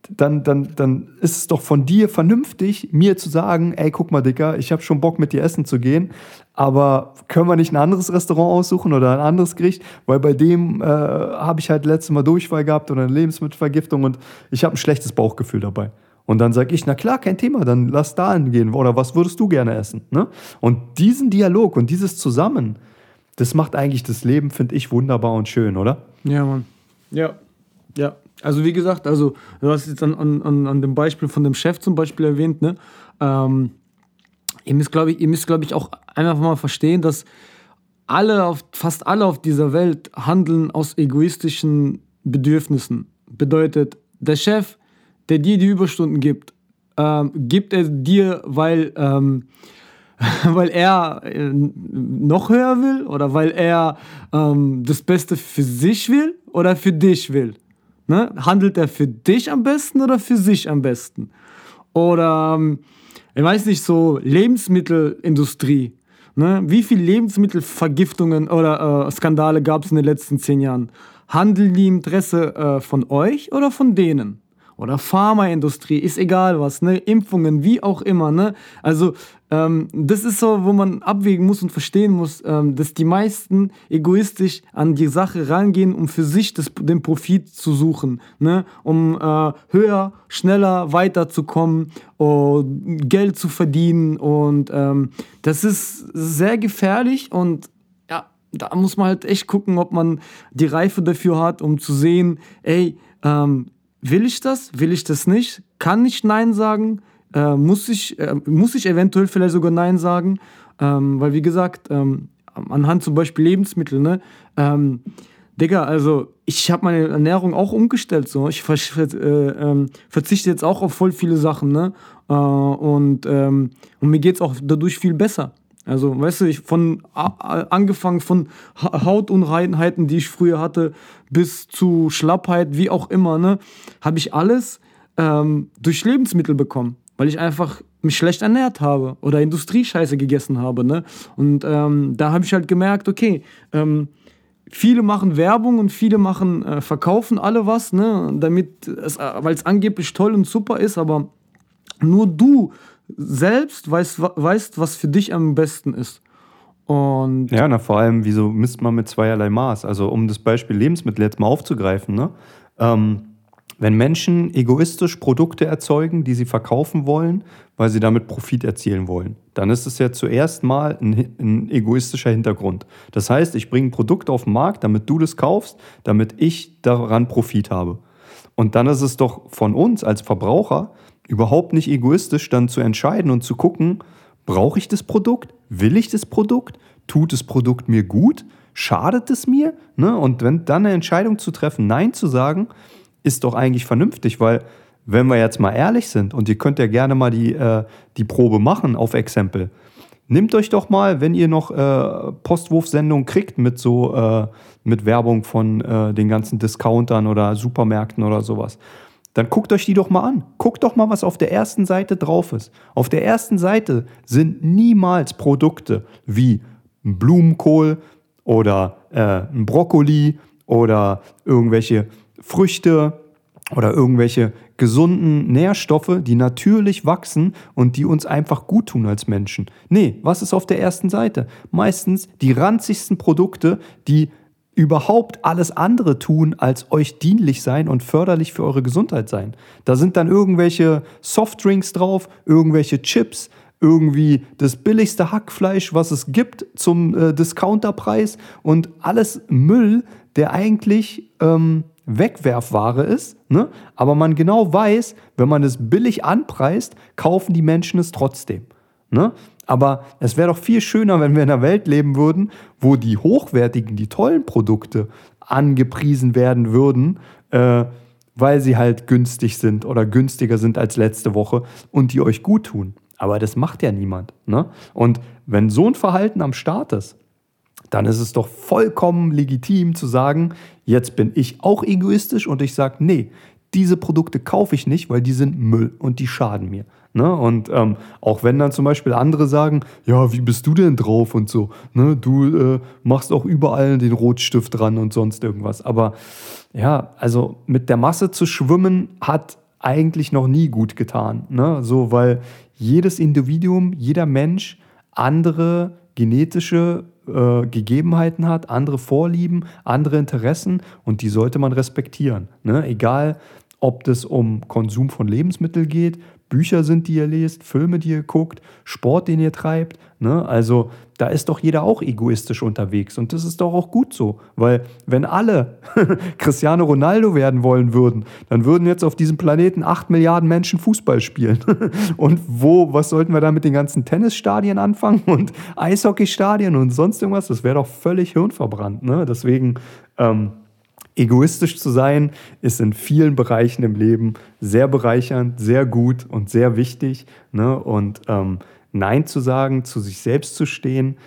Dann, dann, dann ist es doch von dir vernünftig, mir zu sagen, ey, guck mal, Dicker, ich habe schon Bock, mit dir essen zu gehen, aber können wir nicht ein anderes Restaurant aussuchen oder ein anderes Gericht? Weil bei dem äh, habe ich halt letztes Mal Durchfall gehabt oder eine Lebensmittelvergiftung und ich habe ein schlechtes Bauchgefühl dabei. Und dann sage ich, na klar, kein Thema, dann lass da hingehen. Oder was würdest du gerne essen? Ne? Und diesen Dialog und dieses Zusammen, das macht eigentlich das Leben, finde ich, wunderbar und schön, oder? Ja, Mann. Ja. Ja. Also wie gesagt, also du hast jetzt an, an, an dem Beispiel von dem Chef zum Beispiel erwähnt, ne? Ähm, ihr müsst, glaube ich, ihr ich, auch einfach mal verstehen, dass alle auf, fast alle auf dieser Welt handeln aus egoistischen Bedürfnissen. Bedeutet, der Chef der dir die Überstunden gibt, ähm, gibt er dir, weil, ähm, [LAUGHS] weil er äh, noch höher will oder weil er ähm, das Beste für sich will oder für dich will? Ne? Handelt er für dich am besten oder für sich am besten? Oder, ähm, ich weiß nicht, so Lebensmittelindustrie. Ne? Wie viele Lebensmittelvergiftungen oder äh, Skandale gab es in den letzten zehn Jahren? Handeln die Interesse äh, von euch oder von denen? Oder Pharmaindustrie, ist egal was, ne? Impfungen, wie auch immer. Ne? Also ähm, das ist so, wo man abwägen muss und verstehen muss, ähm, dass die meisten egoistisch an die Sache rangehen, um für sich das, den Profit zu suchen, ne? um äh, höher, schneller weiterzukommen, uh, Geld zu verdienen. Und ähm, das ist sehr gefährlich und ja, da muss man halt echt gucken, ob man die Reife dafür hat, um zu sehen, ey, ähm, will ich das, will ich das nicht, kann ich Nein sagen, äh, muss, ich, äh, muss ich eventuell vielleicht sogar Nein sagen, ähm, weil wie gesagt, ähm, anhand zum Beispiel Lebensmittel, ne, ähm, Digga, also ich habe meine Ernährung auch umgestellt, so, ich ver äh, ähm, verzichte jetzt auch auf voll viele Sachen, ne, äh, und, ähm, und mir geht's auch dadurch viel besser. Also, weißt du, ich von angefangen von Hautunreinheiten, die ich früher hatte, bis zu Schlappheit, wie auch immer, ne, habe ich alles ähm, durch Lebensmittel bekommen, weil ich einfach mich schlecht ernährt habe oder Industriescheiße gegessen habe, ne? Und ähm, da habe ich halt gemerkt, okay, ähm, viele machen Werbung und viele machen äh, verkaufen alle was, ne, damit es, äh, weil es angeblich toll und super ist, aber nur du selbst weißt, weißt, was für dich am besten ist. Und Ja, na vor allem, wieso misst man mit zweierlei Maß? Also um das Beispiel Lebensmittel jetzt mal aufzugreifen, ne? Ähm, wenn Menschen egoistisch Produkte erzeugen, die sie verkaufen wollen, weil sie damit Profit erzielen wollen, dann ist es ja zuerst mal ein, ein egoistischer Hintergrund. Das heißt, ich bringe ein Produkt auf den Markt, damit du das kaufst, damit ich daran Profit habe. Und dann ist es doch von uns als Verbraucher überhaupt nicht egoistisch, dann zu entscheiden und zu gucken, brauche ich das Produkt? Will ich das Produkt? Tut das Produkt mir gut? Schadet es mir? Ne? Und wenn dann eine Entscheidung zu treffen, Nein zu sagen, ist doch eigentlich vernünftig, weil wenn wir jetzt mal ehrlich sind, und ihr könnt ja gerne mal die, äh, die Probe machen auf Exempel, nehmt euch doch mal, wenn ihr noch äh, Postwurfsendungen kriegt mit so äh, mit Werbung von äh, den ganzen Discountern oder Supermärkten oder sowas, dann guckt euch die doch mal an. Guckt doch mal, was auf der ersten Seite drauf ist. Auf der ersten Seite sind niemals Produkte wie Blumenkohl oder äh, Brokkoli oder irgendwelche Früchte oder irgendwelche gesunden Nährstoffe, die natürlich wachsen und die uns einfach gut tun als Menschen. Nee, was ist auf der ersten Seite? Meistens die ranzigsten Produkte, die überhaupt alles andere tun, als euch dienlich sein und förderlich für eure Gesundheit sein. Da sind dann irgendwelche Softdrinks drauf, irgendwelche Chips, irgendwie das billigste Hackfleisch, was es gibt, zum äh, Discounterpreis und alles Müll, der eigentlich ähm, Wegwerfware ist, ne? aber man genau weiß, wenn man es billig anpreist, kaufen die Menschen es trotzdem. Ne? Aber es wäre doch viel schöner, wenn wir in einer Welt leben würden, wo die hochwertigen, die tollen Produkte angepriesen werden würden, äh, weil sie halt günstig sind oder günstiger sind als letzte Woche und die euch gut tun. Aber das macht ja niemand. Ne? Und wenn so ein Verhalten am Start ist, dann ist es doch vollkommen legitim zu sagen, jetzt bin ich auch egoistisch und ich sage, nee, diese Produkte kaufe ich nicht, weil die sind Müll und die schaden mir. Ne? Und ähm, auch wenn dann zum Beispiel andere sagen, ja, wie bist du denn drauf und so, ne? du äh, machst auch überall den Rotstift dran und sonst irgendwas. Aber ja, also mit der Masse zu schwimmen hat eigentlich noch nie gut getan. Ne? So, weil jedes Individuum, jeder Mensch andere genetische äh, Gegebenheiten hat, andere Vorlieben, andere Interessen und die sollte man respektieren. Ne? Egal, ob das um Konsum von Lebensmitteln geht, Bücher sind, die ihr lest, Filme, die ihr guckt, Sport, den ihr treibt. Ne? Also da ist doch jeder auch egoistisch unterwegs und das ist doch auch gut so, weil wenn alle [LAUGHS] Cristiano Ronaldo werden wollen würden, dann würden jetzt auf diesem Planeten acht Milliarden Menschen Fußball spielen. [LAUGHS] und wo, was sollten wir da mit den ganzen Tennisstadien anfangen und Eishockeystadien und sonst irgendwas? Das wäre doch völlig hirnverbrannt. Ne? Deswegen ähm, egoistisch zu sein, ist in vielen Bereichen im Leben sehr bereichernd, sehr gut und sehr wichtig. Ne? Und ähm, Nein zu sagen, zu sich selbst zu stehen,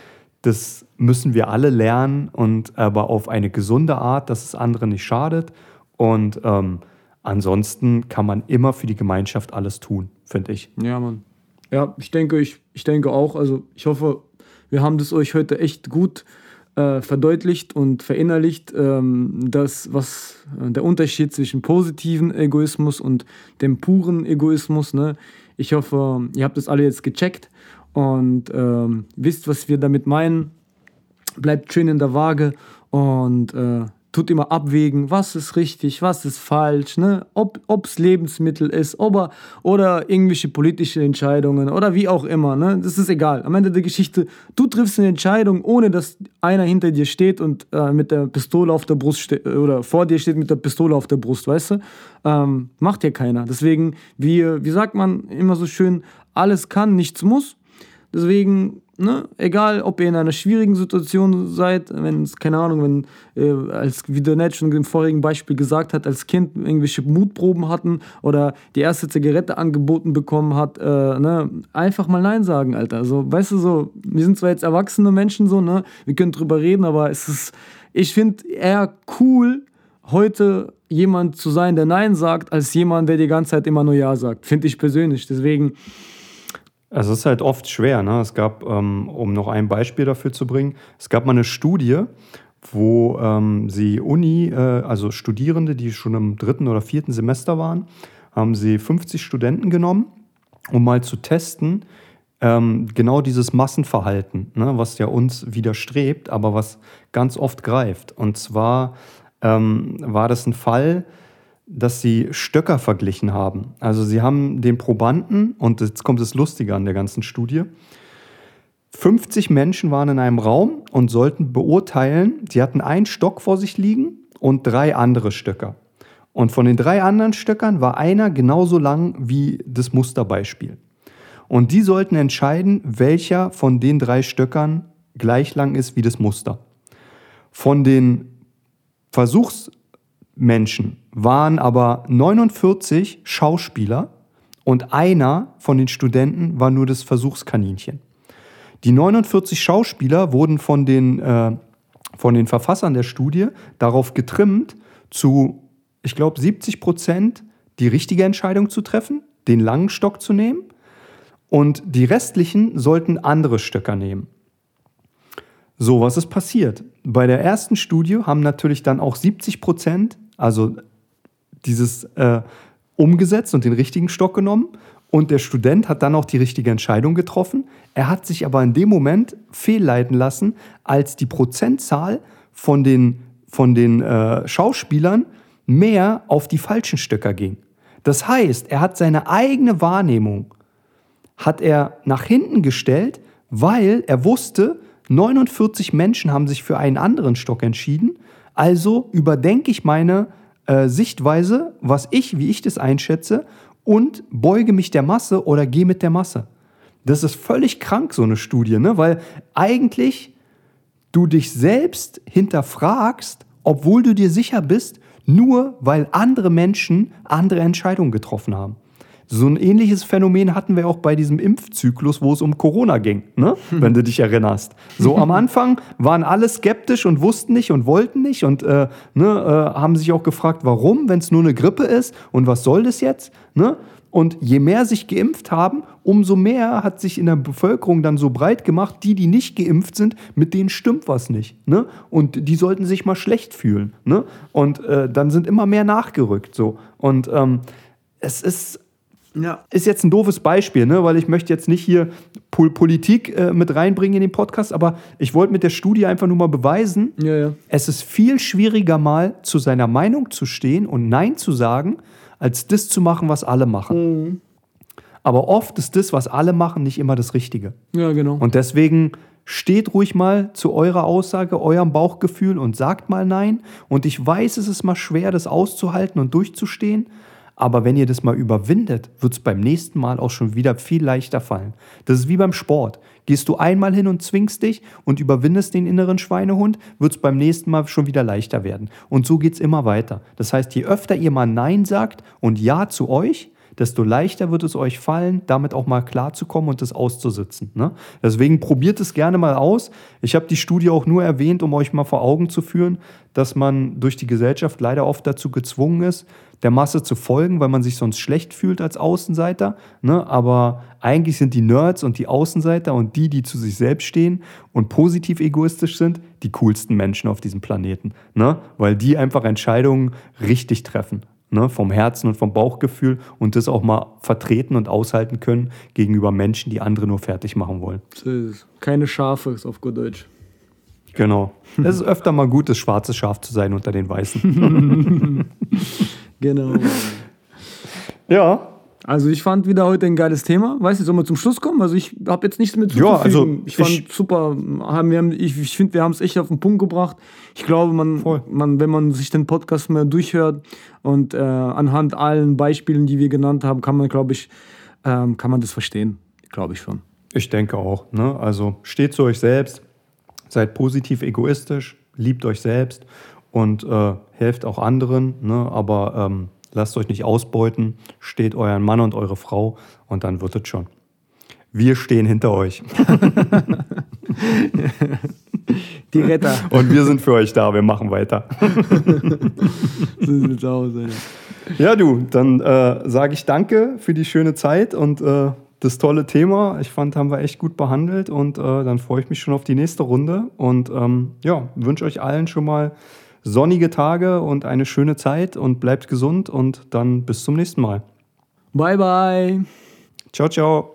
das müssen wir alle lernen und aber auf eine gesunde Art, dass es anderen nicht schadet. Und ähm, ansonsten kann man immer für die Gemeinschaft alles tun, finde ich. Ja, Mann. Ja, ich denke, ich, ich denke auch. Also ich hoffe, wir haben das euch heute echt gut äh, verdeutlicht und verinnerlicht, ähm, das, was äh, der Unterschied zwischen positiven Egoismus und dem puren Egoismus. Ne? Ich hoffe, ihr habt das alle jetzt gecheckt und ähm, wisst, was wir damit meinen. Bleibt schön in der Waage und äh, tut immer abwägen, was ist richtig, was ist falsch, ne? ob es Lebensmittel ist ob oder irgendwelche politische Entscheidungen oder wie auch immer. Ne? Das ist egal. Am Ende der Geschichte, du triffst eine Entscheidung, ohne dass einer hinter dir steht und äh, mit der Pistole auf der Brust oder vor dir steht mit der Pistole auf der Brust, weißt du? Ähm, macht ja keiner. Deswegen, wie, wie sagt man immer so schön, alles kann, nichts muss. Deswegen Ne? Egal, ob ihr in einer schwierigen Situation seid, wenn es, keine Ahnung, wenn, äh, als wie der Nett schon im vorigen Beispiel gesagt hat, als Kind irgendwelche Mutproben hatten oder die erste Zigarette angeboten bekommen hat, äh, ne? einfach mal Nein sagen, Alter. Also, weißt du, so, wir sind zwar jetzt erwachsene Menschen, so, ne? wir können drüber reden, aber es ist, ich finde eher cool, heute jemand zu sein, der Nein sagt, als jemand, der die ganze Zeit immer nur Ja sagt. Finde ich persönlich. Deswegen also es ist halt oft schwer. Ne? Es gab, ähm, um noch ein Beispiel dafür zu bringen, es gab mal eine Studie, wo ähm, sie Uni, äh, also Studierende, die schon im dritten oder vierten Semester waren, haben sie 50 Studenten genommen, um mal zu testen, ähm, genau dieses Massenverhalten, ne, was ja uns widerstrebt, aber was ganz oft greift. Und zwar ähm, war das ein Fall, dass sie Stöcker verglichen haben. Also sie haben den Probanden, und jetzt kommt das Lustige an der ganzen Studie, 50 Menschen waren in einem Raum und sollten beurteilen, sie hatten einen Stock vor sich liegen und drei andere Stöcker. Und von den drei anderen Stöckern war einer genauso lang wie das Musterbeispiel. Und die sollten entscheiden, welcher von den drei Stöckern gleich lang ist wie das Muster. Von den Versuchsmenschen waren aber 49 Schauspieler und einer von den Studenten war nur das Versuchskaninchen. Die 49 Schauspieler wurden von den, äh, von den Verfassern der Studie darauf getrimmt, zu, ich glaube, 70 Prozent die richtige Entscheidung zu treffen, den langen Stock zu nehmen und die restlichen sollten andere Stöcker nehmen. So, was ist passiert? Bei der ersten Studie haben natürlich dann auch 70 Prozent, also dieses äh, umgesetzt und den richtigen Stock genommen. Und der Student hat dann auch die richtige Entscheidung getroffen. Er hat sich aber in dem Moment fehlleiten lassen, als die Prozentzahl von den, von den äh, Schauspielern mehr auf die falschen Stöcker ging. Das heißt, er hat seine eigene Wahrnehmung hat er nach hinten gestellt, weil er wusste, 49 Menschen haben sich für einen anderen Stock entschieden. Also überdenke ich meine äh, Sichtweise, was ich, wie ich das einschätze, und beuge mich der Masse oder gehe mit der Masse. Das ist völlig krank, so eine Studie, ne? weil eigentlich du dich selbst hinterfragst, obwohl du dir sicher bist, nur weil andere Menschen andere Entscheidungen getroffen haben. So ein ähnliches Phänomen hatten wir auch bei diesem Impfzyklus, wo es um Corona ging, ne? [LAUGHS] Wenn du dich erinnerst. So am Anfang waren alle skeptisch und wussten nicht und wollten nicht und äh, ne, äh, haben sich auch gefragt, warum, wenn es nur eine Grippe ist und was soll das jetzt? Ne? Und je mehr sich geimpft haben, umso mehr hat sich in der Bevölkerung dann so breit gemacht, die, die nicht geimpft sind, mit denen stimmt was nicht. Ne? Und die sollten sich mal schlecht fühlen. Ne? Und äh, dann sind immer mehr nachgerückt. So. Und ähm, es ist ja. Ist jetzt ein doofes Beispiel, ne? weil ich möchte jetzt nicht hier Pol Politik äh, mit reinbringen in den Podcast, aber ich wollte mit der Studie einfach nur mal beweisen, ja, ja. es ist viel schwieriger mal zu seiner Meinung zu stehen und Nein zu sagen, als das zu machen, was alle machen. Mhm. Aber oft ist das, was alle machen, nicht immer das Richtige. Ja, genau. Und deswegen steht ruhig mal zu eurer Aussage, eurem Bauchgefühl und sagt mal Nein. Und ich weiß, es ist mal schwer, das auszuhalten und durchzustehen. Aber wenn ihr das mal überwindet, wird es beim nächsten Mal auch schon wieder viel leichter fallen. Das ist wie beim Sport. Gehst du einmal hin und zwingst dich und überwindest den inneren Schweinehund, wird es beim nächsten Mal schon wieder leichter werden. Und so geht es immer weiter. Das heißt, je öfter ihr mal Nein sagt und Ja zu euch, desto leichter wird es euch fallen, damit auch mal klarzukommen und das auszusitzen. Ne? Deswegen probiert es gerne mal aus. Ich habe die Studie auch nur erwähnt, um euch mal vor Augen zu führen, dass man durch die Gesellschaft leider oft dazu gezwungen ist, der Masse zu folgen, weil man sich sonst schlecht fühlt als Außenseiter. Ne? Aber eigentlich sind die Nerds und die Außenseiter und die, die zu sich selbst stehen und positiv egoistisch sind, die coolsten Menschen auf diesem Planeten. Ne? Weil die einfach Entscheidungen richtig treffen ne, vom Herzen und vom Bauchgefühl und das auch mal vertreten und aushalten können gegenüber Menschen, die andere nur fertig machen wollen. Keine Schafe ist auf gut Deutsch. Genau. Es ist öfter mal gut, das schwarze Schaf zu sein unter den Weißen. [LAUGHS] genau. Ja, also ich fand wieder heute ein geiles Thema. Weißt du, sollen wir zum Schluss kommen? Also ich habe jetzt nichts mehr zu ja, also Ich fand ich, super. Haben, wir haben, ich ich finde, wir haben es echt auf den Punkt gebracht. Ich glaube, man, man, wenn man sich den Podcast mal durchhört und äh, anhand allen Beispielen, die wir genannt haben, kann man, glaube ich, ähm, kann man das verstehen. Glaube ich schon. Ich denke auch. Ne? Also steht zu euch selbst, seid positiv egoistisch, liebt euch selbst und äh, helft auch anderen. Ne? Aber ähm, lasst euch nicht ausbeuten, steht euren Mann und eure Frau und dann wird es schon. Wir stehen hinter euch. [LAUGHS] Die Retter. Und wir sind für euch da, wir machen weiter. so sieht's aus, ey. Ja, du, dann äh, sage ich danke für die schöne Zeit und äh, das tolle Thema. Ich fand, haben wir echt gut behandelt und äh, dann freue ich mich schon auf die nächste Runde und ähm, ja, wünsche euch allen schon mal sonnige Tage und eine schöne Zeit und bleibt gesund und dann bis zum nächsten Mal. Bye, bye. Ciao, ciao.